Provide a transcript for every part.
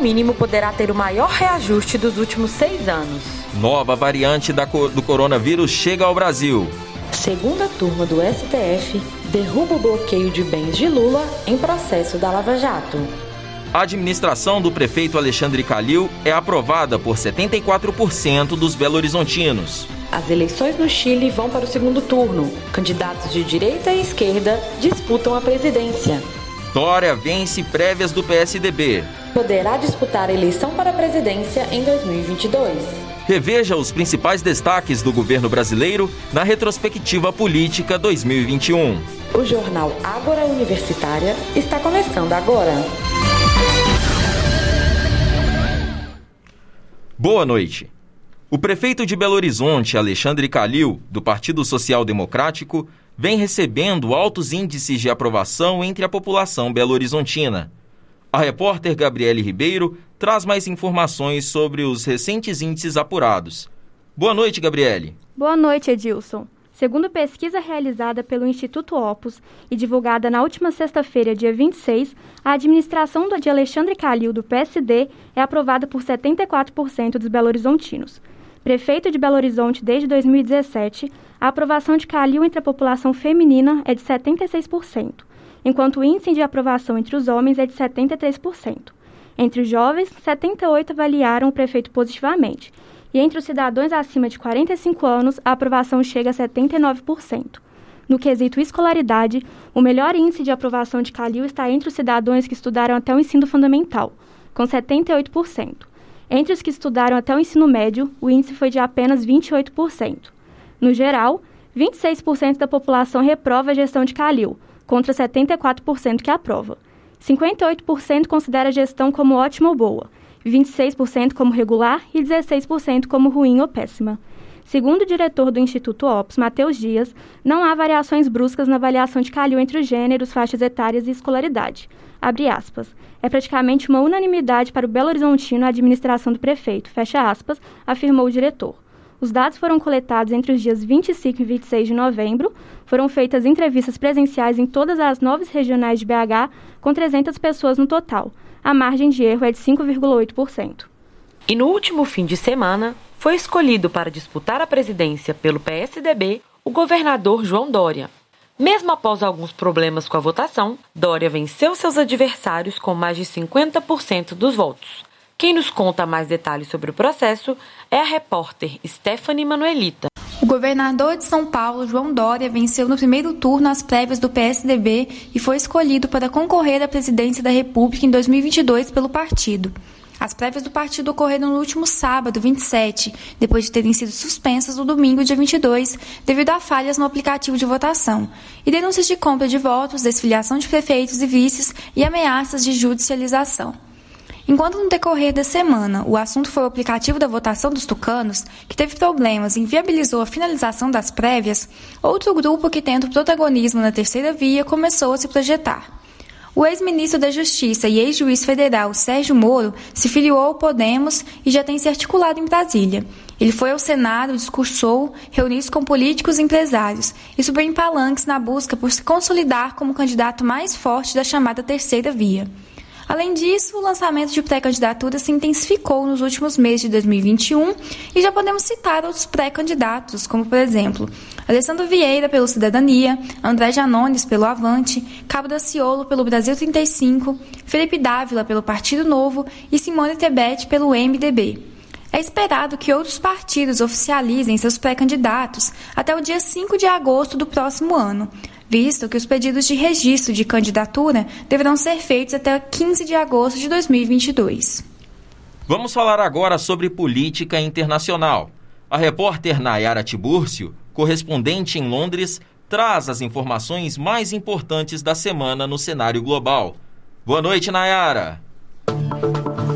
mínimo poderá ter o maior reajuste dos últimos seis anos. Nova variante do coronavírus chega ao Brasil. Segunda turma do STF derruba o bloqueio de bens de Lula em processo da Lava Jato. A administração do prefeito Alexandre Calil é aprovada por 74% dos belo-horizontinos. As eleições no Chile vão para o segundo turno. Candidatos de direita e esquerda disputam a presidência. Dória vence prévias do PSDB. Poderá disputar a eleição para a presidência em 2022. Reveja os principais destaques do governo brasileiro na retrospectiva política 2021. O jornal Ágora Universitária está começando agora. Boa noite. O prefeito de Belo Horizonte, Alexandre Calil, do Partido Social Democrático, vem recebendo altos índices de aprovação entre a população belo-horizontina. A repórter Gabriele Ribeiro traz mais informações sobre os recentes índices apurados. Boa noite, Gabriele. Boa noite, Edilson. Segundo pesquisa realizada pelo Instituto Opus e divulgada na última sexta-feira, dia 26, a administração de Alexandre Calil, do PSD, é aprovada por 74% dos belo-horizontinos. Prefeito de Belo Horizonte desde 2017, a aprovação de Calil entre a população feminina é de 76%, enquanto o índice de aprovação entre os homens é de 73%. Entre os jovens, 78 avaliaram o prefeito positivamente, e entre os cidadãos acima de 45 anos, a aprovação chega a 79%. No quesito escolaridade, o melhor índice de aprovação de Calil está entre os cidadãos que estudaram até o ensino fundamental, com 78%. Entre os que estudaram até o ensino médio, o índice foi de apenas 28%. No geral, 26% da população reprova a gestão de Calil, contra 74% que aprova. 58% considera a gestão como ótima ou boa, 26% como regular e 16% como ruim ou péssima. Segundo o diretor do Instituto Ops, Matheus Dias, não há variações bruscas na avaliação de Calil entre os gêneros, faixas etárias e escolaridade. Aspas. É praticamente uma unanimidade para o Belo Horizontino a administração do prefeito, fecha aspas, afirmou o diretor. Os dados foram coletados entre os dias 25 e 26 de novembro. Foram feitas entrevistas presenciais em todas as nove regionais de BH, com 300 pessoas no total. A margem de erro é de 5,8%. E no último fim de semana, foi escolhido para disputar a presidência pelo PSDB o governador João Dória. Mesmo após alguns problemas com a votação, Dória venceu seus adversários com mais de 50% dos votos. Quem nos conta mais detalhes sobre o processo é a repórter Stephanie Manuelita. O governador de São Paulo, João Dória, venceu no primeiro turno as prévias do PSDB e foi escolhido para concorrer à presidência da República em 2022 pelo partido. As prévias do partido ocorreram no último sábado, 27, depois de terem sido suspensas no domingo, dia 22, devido a falhas no aplicativo de votação, e denúncias de compra de votos, desfiliação de prefeitos e vices e ameaças de judicialização. Enquanto no decorrer da semana o assunto foi o aplicativo da votação dos tucanos, que teve problemas e inviabilizou a finalização das prévias, outro grupo que tenta o protagonismo na terceira via começou a se projetar. O ex-ministro da Justiça e ex-juiz federal Sérgio Moro se filiou ao Podemos e já tem se articulado em Brasília. Ele foi ao Senado, discursou, reuniu-se com políticos e empresários e subiu em palanques na busca por se consolidar como candidato mais forte da chamada terceira via. Além disso, o lançamento de pré-candidaturas se intensificou nos últimos meses de 2021 e já podemos citar outros pré-candidatos, como, por exemplo, Alessandro Vieira pelo Cidadania, André Janones pelo Avante, Cabo Daciolo pelo Brasil 35, Felipe Dávila pelo Partido Novo e Simone Tebet pelo MDB. É esperado que outros partidos oficializem seus pré-candidatos até o dia 5 de agosto do próximo ano, visto que os pedidos de registro de candidatura deverão ser feitos até 15 de agosto de 2022. Vamos falar agora sobre política internacional. A repórter Nayara Tibúrcio, correspondente em Londres, traz as informações mais importantes da semana no cenário global. Boa noite, Nayara.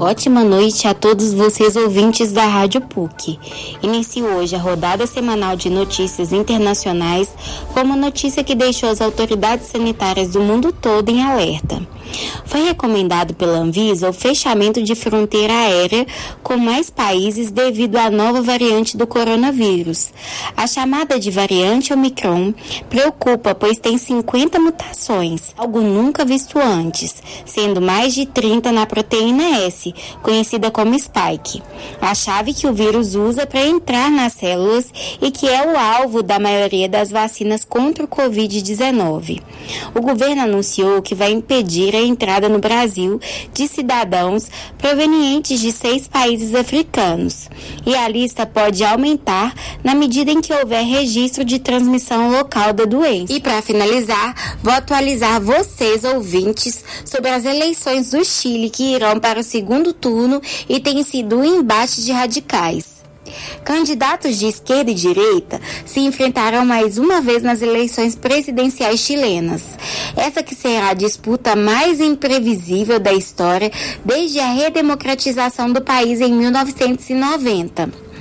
Ótima noite a todos vocês ouvintes da Rádio PUC. Inicio hoje a rodada semanal de notícias internacionais com uma notícia que deixou as autoridades sanitárias do mundo todo em alerta. Foi recomendado pela Anvisa o fechamento de fronteira aérea com mais países devido à nova variante do coronavírus. A chamada de variante Omicron preocupa, pois tem 50 mutações, algo nunca visto antes, sendo mais de 30 na proteína S, conhecida como spike, a chave que o vírus usa para entrar nas células e que é o alvo da maioria das vacinas contra o Covid-19. O governo anunciou que vai impedir a entrada no Brasil de cidadãos provenientes de seis países africanos. E a lista pode aumentar na medida em que houver registro de transmissão local da doença. E para finalizar, vou atualizar vocês, ouvintes, sobre as eleições do Chile que irão para o segundo turno e tem sido um embate de radicais. Candidatos de esquerda e direita se enfrentarão mais uma vez nas eleições presidenciais chilenas. Essa que será a disputa mais imprevisível da história desde a redemocratização do país em 1990.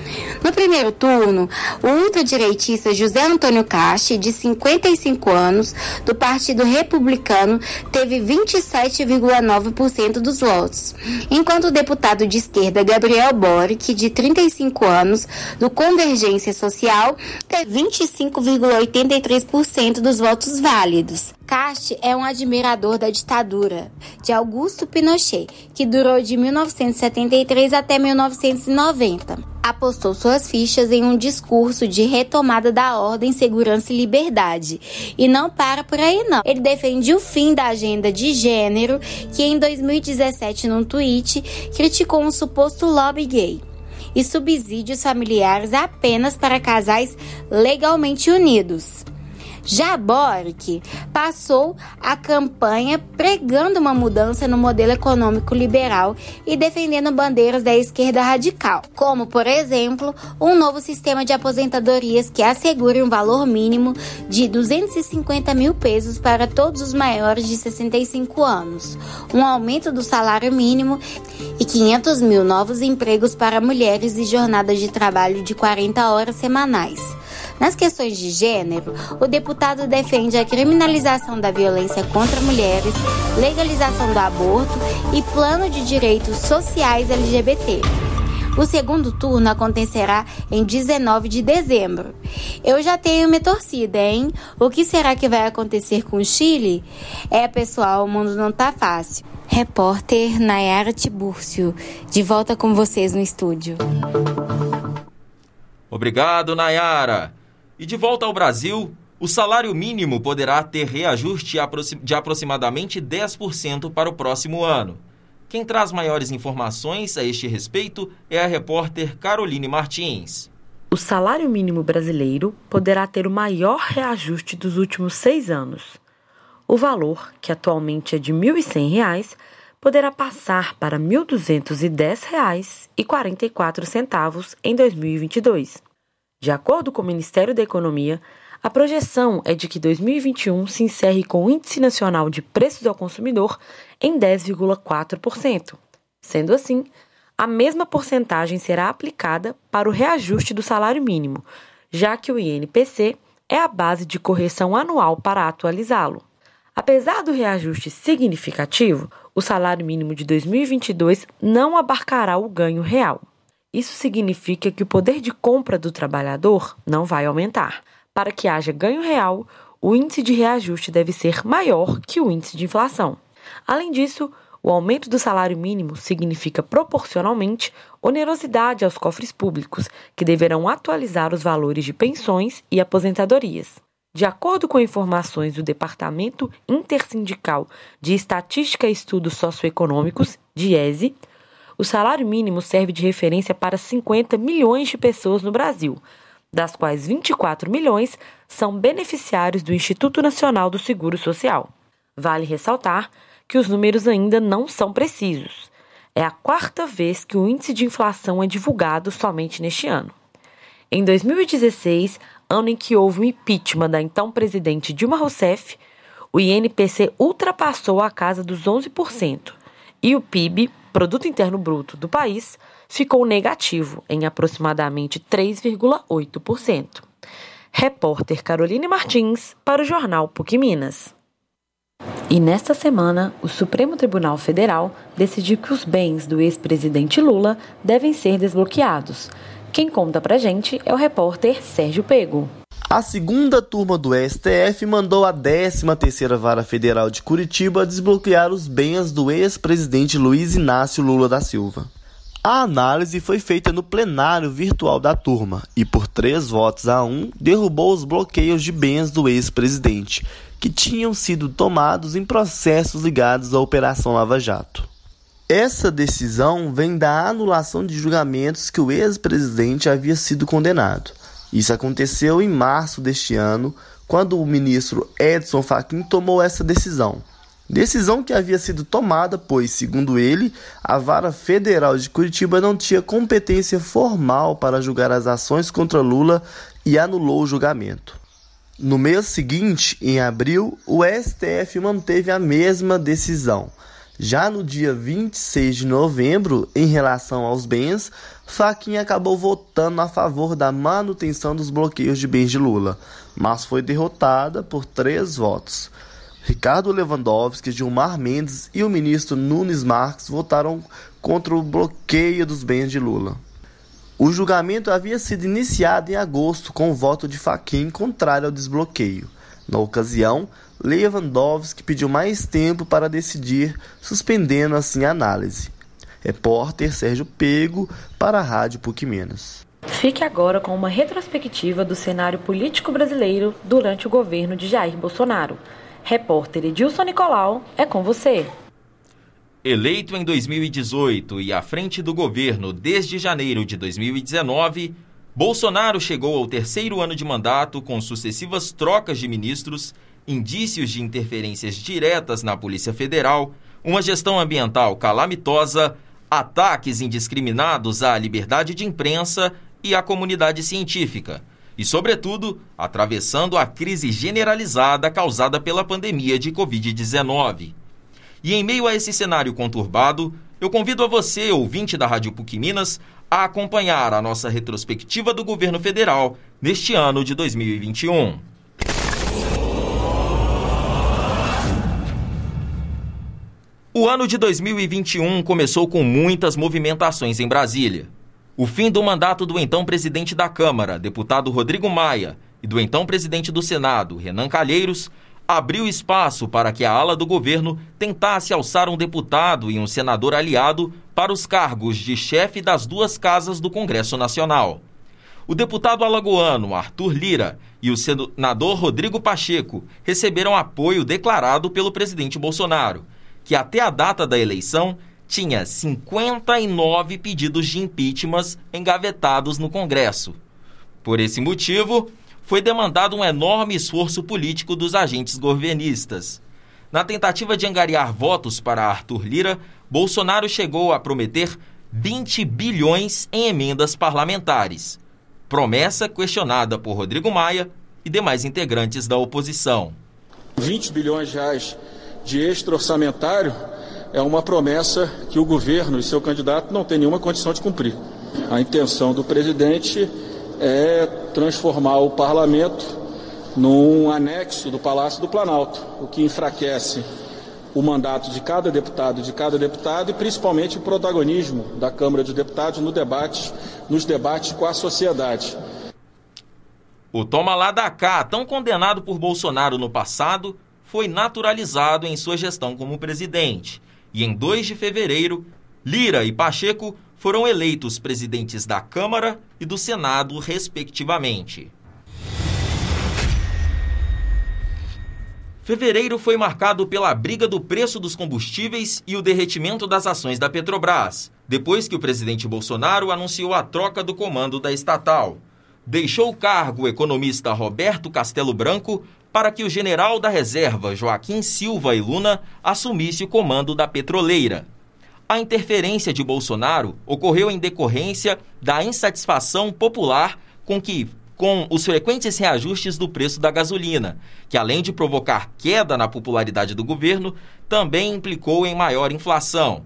No primeiro turno, o ultradireitista José Antônio Castro, de 55 anos, do Partido Republicano, teve 27,9% dos votos, enquanto o deputado de esquerda Gabriel Boric, de 35 anos, do Convergência Social, teve 25,83% dos votos válidos. Cast é um admirador da ditadura de Augusto Pinochet, que durou de 1973 até 1990 apostou suas fichas em um discurso de retomada da ordem, segurança e liberdade. E não para por aí não. Ele defende o fim da agenda de gênero, que em 2017 num tweet criticou um suposto lobby gay e subsídios familiares apenas para casais legalmente unidos. Já Boric passou a campanha pregando uma mudança no modelo econômico liberal e defendendo bandeiras da esquerda radical, como, por exemplo, um novo sistema de aposentadorias que assegure um valor mínimo de 250 mil pesos para todos os maiores de 65 anos, um aumento do salário mínimo e 500 mil novos empregos para mulheres e jornadas de trabalho de 40 horas semanais. Nas questões de gênero, o deputado defende a criminalização da violência contra mulheres, legalização do aborto e plano de direitos sociais LGBT. O segundo turno acontecerá em 19 de dezembro. Eu já tenho minha torcida, hein? O que será que vai acontecer com o Chile? É, pessoal, o mundo não tá fácil. Repórter Nayara Tibúrcio, de volta com vocês no estúdio. Obrigado, Nayara. E de volta ao Brasil, o salário mínimo poderá ter reajuste de aproximadamente 10% para o próximo ano. Quem traz maiores informações a este respeito é a repórter Caroline Martins. O salário mínimo brasileiro poderá ter o maior reajuste dos últimos seis anos. O valor, que atualmente é de R$ 1.100, poderá passar para R$ 1.210,44 em 2022. De acordo com o Ministério da Economia, a projeção é de que 2021 se encerre com o Índice Nacional de Preços ao Consumidor em 10,4%. Sendo assim, a mesma porcentagem será aplicada para o reajuste do salário mínimo, já que o INPC é a base de correção anual para atualizá-lo. Apesar do reajuste significativo, o salário mínimo de 2022 não abarcará o ganho real. Isso significa que o poder de compra do trabalhador não vai aumentar. Para que haja ganho real, o índice de reajuste deve ser maior que o índice de inflação. Além disso, o aumento do salário mínimo significa proporcionalmente onerosidade aos cofres públicos, que deverão atualizar os valores de pensões e aposentadorias. De acordo com informações do Departamento Intersindical de Estatística e Estudos Socioeconômicos, DIESE, o salário mínimo serve de referência para 50 milhões de pessoas no Brasil, das quais 24 milhões são beneficiários do Instituto Nacional do Seguro Social. Vale ressaltar que os números ainda não são precisos. É a quarta vez que o índice de inflação é divulgado somente neste ano. Em 2016, ano em que houve o impeachment da então presidente Dilma Rousseff, o INPC ultrapassou a casa dos 11% e o PIB Produto Interno Bruto do país ficou negativo em aproximadamente 3,8%. Repórter Caroline Martins para o jornal PUC Minas. E nesta semana, o Supremo Tribunal Federal decidiu que os bens do ex-presidente Lula devem ser desbloqueados. Quem conta pra gente é o repórter Sérgio Pego. A segunda turma do STF mandou a 13ª Vara Federal de Curitiba desbloquear os bens do ex-presidente Luiz Inácio Lula da Silva. A análise foi feita no plenário virtual da turma e, por três votos a um, derrubou os bloqueios de bens do ex-presidente, que tinham sido tomados em processos ligados à Operação Lava Jato. Essa decisão vem da anulação de julgamentos que o ex-presidente havia sido condenado. Isso aconteceu em março deste ano, quando o ministro Edson Fachin tomou essa decisão. Decisão que havia sido tomada, pois, segundo ele, a Vara Federal de Curitiba não tinha competência formal para julgar as ações contra Lula e anulou o julgamento. No mês seguinte, em abril, o STF manteve a mesma decisão. Já no dia 26 de novembro, em relação aos bens, Fachin acabou votando a favor da manutenção dos bloqueios de bens de Lula, mas foi derrotada por três votos. Ricardo Lewandowski, Gilmar Mendes e o ministro Nunes Marques votaram contra o bloqueio dos bens de Lula. O julgamento havia sido iniciado em agosto com o voto de Fachin contrário ao desbloqueio. Na ocasião, Lewandowski pediu mais tempo para decidir, suspendendo assim a análise. Repórter Sérgio Pego para a Rádio PUC Minas. Fique agora com uma retrospectiva do cenário político brasileiro durante o governo de Jair Bolsonaro. Repórter Edilson Nicolau, é com você. Eleito em 2018 e à frente do governo desde janeiro de 2019, Bolsonaro chegou ao terceiro ano de mandato com sucessivas trocas de ministros, indícios de interferências diretas na Polícia Federal, uma gestão ambiental calamitosa, ataques indiscriminados à liberdade de imprensa e à comunidade científica e, sobretudo, atravessando a crise generalizada causada pela pandemia de Covid-19. E em meio a esse cenário conturbado, eu convido a você, ouvinte da Rádio PUC Minas, a acompanhar a nossa retrospectiva do governo federal neste ano de 2021. O ano de 2021 começou com muitas movimentações em Brasília. O fim do mandato do então presidente da Câmara, deputado Rodrigo Maia, e do então presidente do Senado, Renan Calheiros, abriu espaço para que a ala do governo tentasse alçar um deputado e um senador aliado para os cargos de chefe das duas casas do Congresso Nacional. O deputado alagoano Arthur Lira e o senador Rodrigo Pacheco receberam apoio declarado pelo presidente Bolsonaro, que até a data da eleição tinha 59 pedidos de impeachment engavetados no Congresso. Por esse motivo, foi demandado um enorme esforço político dos agentes governistas. Na tentativa de angariar votos para Arthur Lira, Bolsonaro chegou a prometer 20 bilhões em emendas parlamentares. Promessa questionada por Rodrigo Maia e demais integrantes da oposição. 20 bilhões de reais de extra orçamentário é uma promessa que o governo e seu candidato não têm nenhuma condição de cumprir. A intenção do presidente é transformar o parlamento num anexo do Palácio do Planalto, o que enfraquece o mandato de cada deputado, de cada deputado e principalmente o protagonismo da Câmara dos Deputados no debate, nos debates com a sociedade. O toma lá da cá, tão condenado por Bolsonaro no passado, foi naturalizado em sua gestão como presidente e em 2 de fevereiro, Lira e Pacheco foram eleitos presidentes da Câmara e do Senado, respectivamente. Fevereiro foi marcado pela briga do preço dos combustíveis e o derretimento das ações da Petrobras, depois que o presidente Bolsonaro anunciou a troca do comando da estatal. Deixou o cargo o economista Roberto Castelo Branco para que o general da reserva Joaquim Silva e Luna assumisse o comando da petroleira. A interferência de Bolsonaro ocorreu em decorrência da insatisfação popular com que com os frequentes reajustes do preço da gasolina, que além de provocar queda na popularidade do governo, também implicou em maior inflação.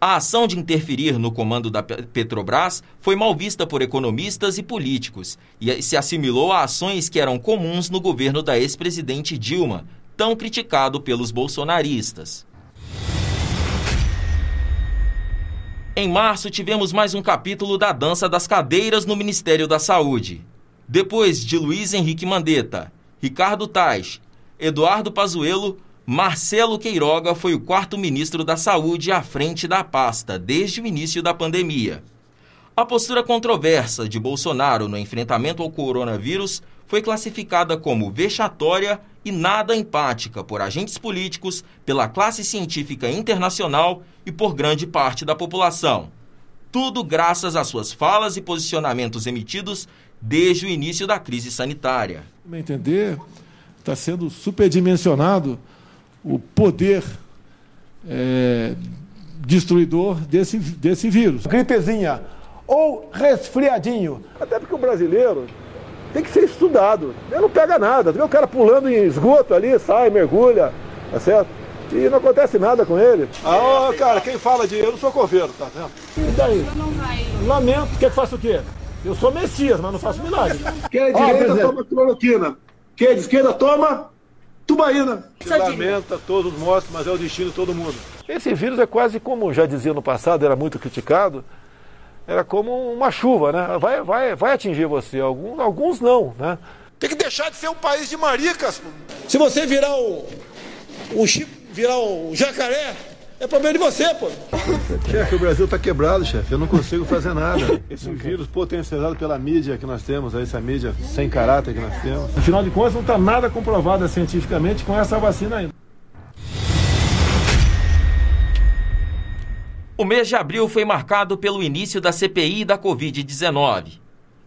A ação de interferir no comando da Petrobras foi mal vista por economistas e políticos e se assimilou a ações que eram comuns no governo da ex-presidente Dilma, tão criticado pelos bolsonaristas. Em março, tivemos mais um capítulo da dança das cadeiras no Ministério da Saúde. Depois de Luiz Henrique Mandetta, Ricardo Tais, Eduardo Pazuello, Marcelo Queiroga foi o quarto ministro da Saúde à frente da pasta desde o início da pandemia. A postura controversa de Bolsonaro no enfrentamento ao coronavírus foi classificada como vexatória e nada empática por agentes políticos, pela classe científica internacional e por grande parte da população. Tudo graças às suas falas e posicionamentos emitidos desde o início da crise sanitária. Me entender, está sendo superdimensionado o poder é, destruidor desse, desse vírus. Gripezinha ou resfriadinho. Até porque o brasileiro tem que ser estudado. Ele não pega nada. Vê o cara pulando em esgoto ali, sai, mergulha, tá certo? E não acontece nada com ele. Ah, cara, quem fala de eu não sou coveiro, tá vendo? E daí? Lamento, quer que faça o quê? Eu sou Messias, mas não faço milagre. Quem é de direita toma cloroquina. Quem é de esquerda toma tubaína. Lamenta, todos mortos, mas é o destino de todo mundo. Esse vírus é quase como já dizia no passado, era muito criticado, era como uma chuva, né? Vai, vai, vai atingir você. Alguns, alguns não, né? Tem que deixar de ser um país de maricas. Se você virar um, um chip, virar um jacaré, é problema de você, pô. Chefe, o Brasil está quebrado, chefe. Eu não consigo fazer nada. Esse vírus potencializado pela mídia que nós temos, essa mídia sem caráter que nós temos. Afinal de contas, não está nada comprovado cientificamente com essa vacina ainda. O mês de abril foi marcado pelo início da CPI da Covid-19.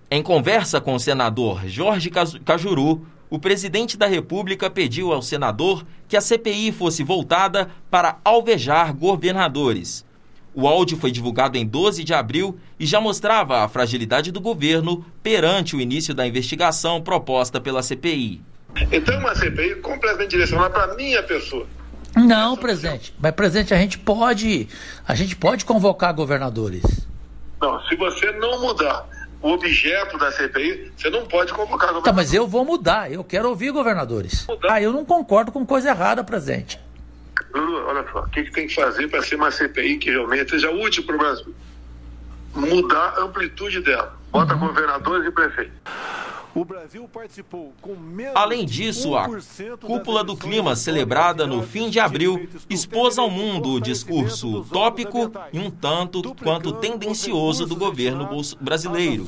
Em conversa com o senador Jorge Cajuru, o presidente da República pediu ao senador que a CPI fosse voltada para alvejar governadores. O áudio foi divulgado em 12 de abril e já mostrava a fragilidade do governo perante o início da investigação proposta pela CPI. Então, uma CPI completamente direcionada para a minha pessoa. Não, presidente. Mas, presidente, a gente pode, a gente pode convocar governadores. Não, se você não mudar objeto da CPI, você não pode convocar. Tá, mas eu vou mudar. Eu quero ouvir governadores. Mudar. Ah, eu não concordo com coisa errada, presidente. Lula, olha só, o que, que tem que fazer para ser uma CPI que realmente seja útil para o Brasil? Mudar a amplitude dela. Bota uhum. governadores e prefeitos. O Brasil participou com menos Além disso, a Cúpula do Clima, celebrada no fim de abril, expôs ao mundo o discurso utópico e um tanto quanto tendencioso do governo brasileiro.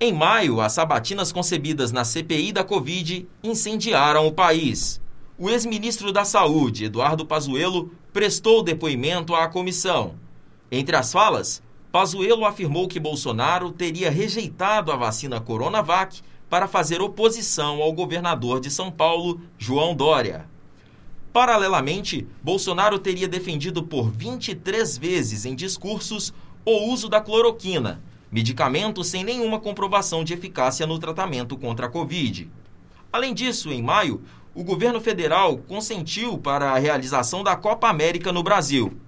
Em maio, as sabatinas concebidas na CPI da Covid incendiaram o país. O ex-ministro da Saúde, Eduardo Pazuello, prestou depoimento à comissão. Entre as falas, Pazuello afirmou que Bolsonaro teria rejeitado a vacina Coronavac para fazer oposição ao governador de São Paulo, João Dória. Paralelamente, Bolsonaro teria defendido por 23 vezes em discursos o uso da cloroquina, medicamento sem nenhuma comprovação de eficácia no tratamento contra a Covid. Além disso, em maio, o governo federal consentiu para a realização da Copa América no Brasil.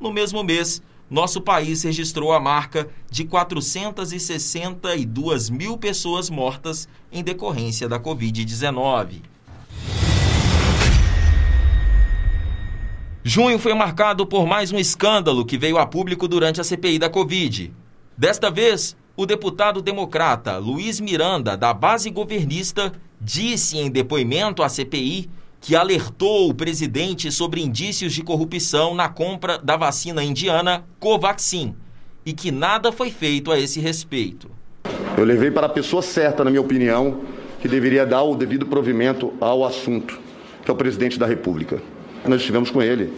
No mesmo mês, nosso país registrou a marca de 462 mil pessoas mortas em decorrência da Covid-19. Junho foi marcado por mais um escândalo que veio a público durante a CPI da Covid. Desta vez, o deputado democrata Luiz Miranda, da base governista, disse em depoimento à CPI que alertou o presidente sobre indícios de corrupção na compra da vacina indiana Covaxin e que nada foi feito a esse respeito. Eu levei para a pessoa certa, na minha opinião, que deveria dar o devido provimento ao assunto, que é o presidente da República. Nós estivemos com ele.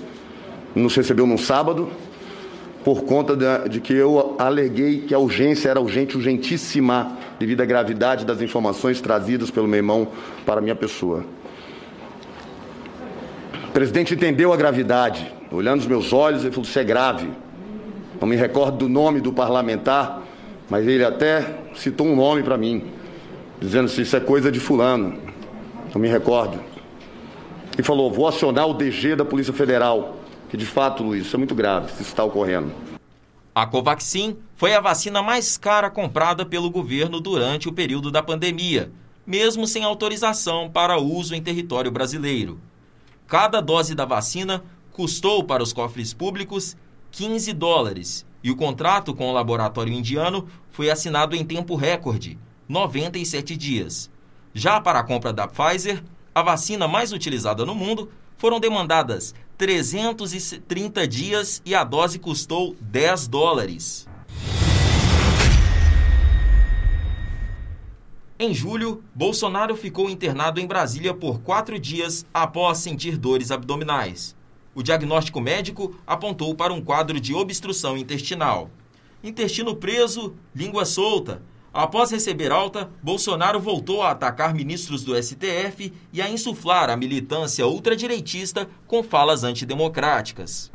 Nos recebeu num sábado, por conta de, que eu aleguei que a urgência era urgente, urgentíssima, devido à gravidade das informações trazidas pelo meu irmão para a minha pessoa. O presidente entendeu a gravidade. Olhando nos meus olhos, ele falou: Isso é grave. Não me recordo do nome do parlamentar, mas ele até citou um nome para mim, dizendo se isso é coisa de Fulano. Não me recordo. E falou: Vou acionar o DG da Polícia Federal. Que de fato, Luiz, isso é muito grave, isso está ocorrendo. A Covaxin foi a vacina mais cara comprada pelo governo durante o período da pandemia, mesmo sem autorização para uso em território brasileiro. Cada dose da vacina custou para os cofres públicos 15 dólares e o contrato com o laboratório indiano foi assinado em tempo recorde, 97 dias. Já para a compra da Pfizer, a vacina mais utilizada no mundo, foram demandadas 330 dias e a dose custou 10 dólares. Em julho, Bolsonaro ficou internado em Brasília por quatro dias após sentir dores abdominais. O diagnóstico médico apontou para um quadro de obstrução intestinal. Intestino preso, língua solta. Após receber alta, Bolsonaro voltou a atacar ministros do STF e a insuflar a militância ultradireitista com falas antidemocráticas.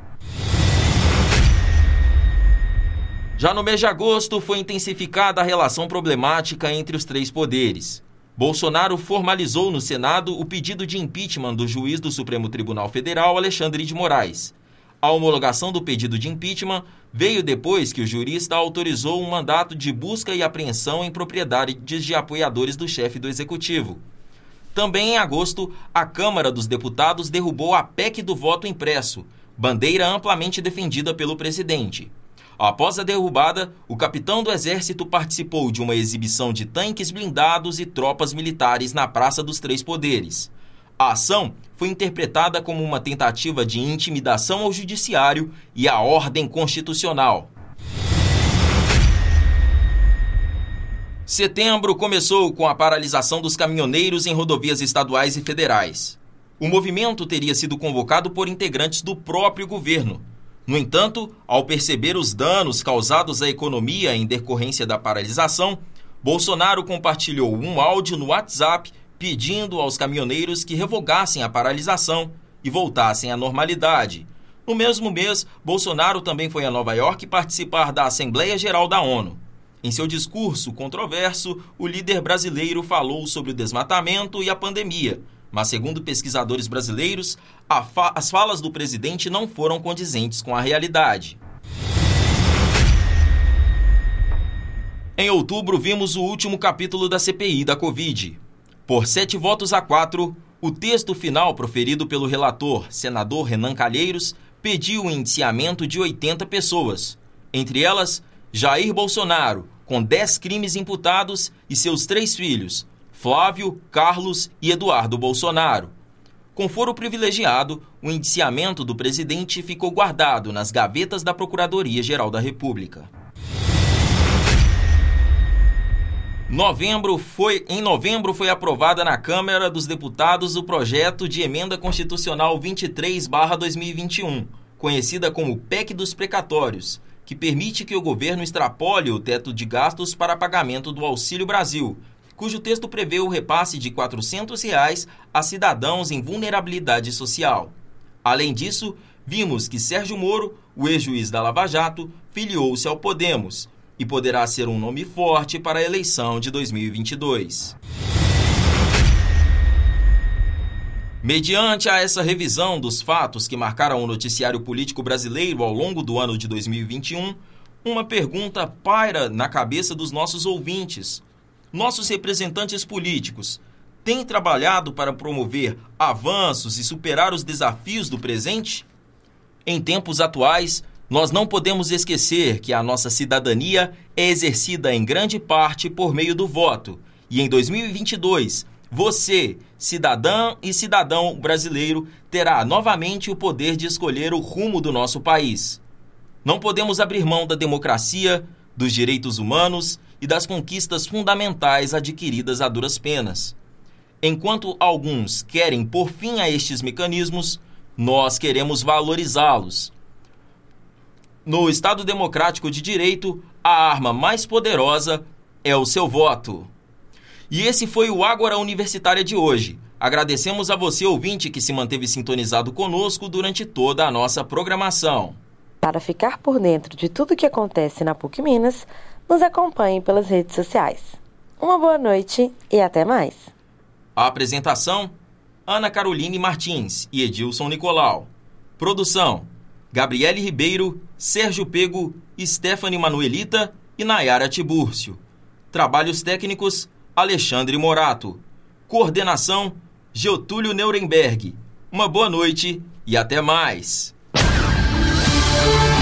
Já no mês de agosto, foi intensificada a relação problemática entre os três poderes. Bolsonaro formalizou no Senado o pedido de impeachment do juiz do Supremo Tribunal Federal, Alexandre de Moraes. A homologação do pedido de impeachment veio depois que o jurista autorizou um mandato de busca e apreensão em propriedades de apoiadores do chefe do executivo. Também em agosto, a Câmara dos Deputados derrubou a PEC do voto impresso, bandeira amplamente defendida pelo presidente. Após a derrubada, o capitão do exército participou de uma exibição de tanques blindados e tropas militares na Praça dos Três Poderes. A ação foi interpretada como uma tentativa de intimidação ao judiciário e à ordem constitucional. Setembro começou com a paralisação dos caminhoneiros em rodovias estaduais e federais. O movimento teria sido convocado por integrantes do próprio governo, no entanto, ao perceber os danos causados à economia em decorrência da paralisação, Bolsonaro compartilhou um áudio no WhatsApp pedindo aos caminhoneiros que revogassem a paralisação e voltassem à normalidade. No mesmo mês, Bolsonaro também foi a Nova York participar da Assembleia Geral da ONU. Em seu discurso controverso, o líder brasileiro falou sobre o desmatamento e a pandemia mas, segundo pesquisadores brasileiros, fa as falas do presidente não foram condizentes com a realidade. Em outubro, vimos o último capítulo da CPI da Covid. Por sete votos a quatro, o texto final proferido pelo relator, senador Renan Calheiros, pediu o indiciamento de 80 pessoas, entre elas Jair Bolsonaro, com 10 crimes imputados, e seus três filhos, Flávio, Carlos e Eduardo Bolsonaro. Com foro privilegiado, o indiciamento do presidente ficou guardado nas gavetas da Procuradoria-Geral da República. Novembro foi, em novembro foi aprovada na Câmara dos Deputados o projeto de emenda constitucional 23/2021, conhecida como PEC dos precatórios, que permite que o governo extrapole o teto de gastos para pagamento do Auxílio Brasil, cujo texto prevê o repasse de 400 reais a cidadãos em vulnerabilidade social. Além disso, vimos que Sérgio Moro, o ex-juiz da Lava Jato, filiou-se ao Podemos e poderá ser um nome forte para a eleição de 2022. Mediante a essa revisão dos fatos que marcaram o noticiário político brasileiro ao longo do ano de 2021, uma pergunta paira na cabeça dos nossos ouvintes, nossos representantes políticos têm trabalhado para promover avanços e superar os desafios do presente? Em tempos atuais, nós não podemos esquecer que a nossa cidadania é exercida em grande parte por meio do voto. E em 2022, você, cidadã e cidadão brasileiro, terá novamente o poder de escolher o rumo do nosso país. Não podemos abrir mão da democracia, dos direitos humanos e das conquistas fundamentais adquiridas a duras penas. Enquanto alguns querem pôr fim a estes mecanismos, nós queremos valorizá-los. No Estado Democrático de Direito, a arma mais poderosa é o seu voto. E esse foi o Ágora Universitária de hoje. Agradecemos a você, ouvinte, que se manteve sintonizado conosco durante toda a nossa programação. Para ficar por dentro de tudo o que acontece na PUC Minas, nos acompanhe pelas redes sociais. Uma boa noite e até mais. A apresentação: Ana Caroline Martins e Edilson Nicolau. Produção: Gabriele Ribeiro, Sérgio Pego, Stephanie Manuelita e Nayara Tibúrcio. Trabalhos técnicos: Alexandre Morato. Coordenação: Geotúlio Nuremberg. Uma boa noite e até mais. Thank you.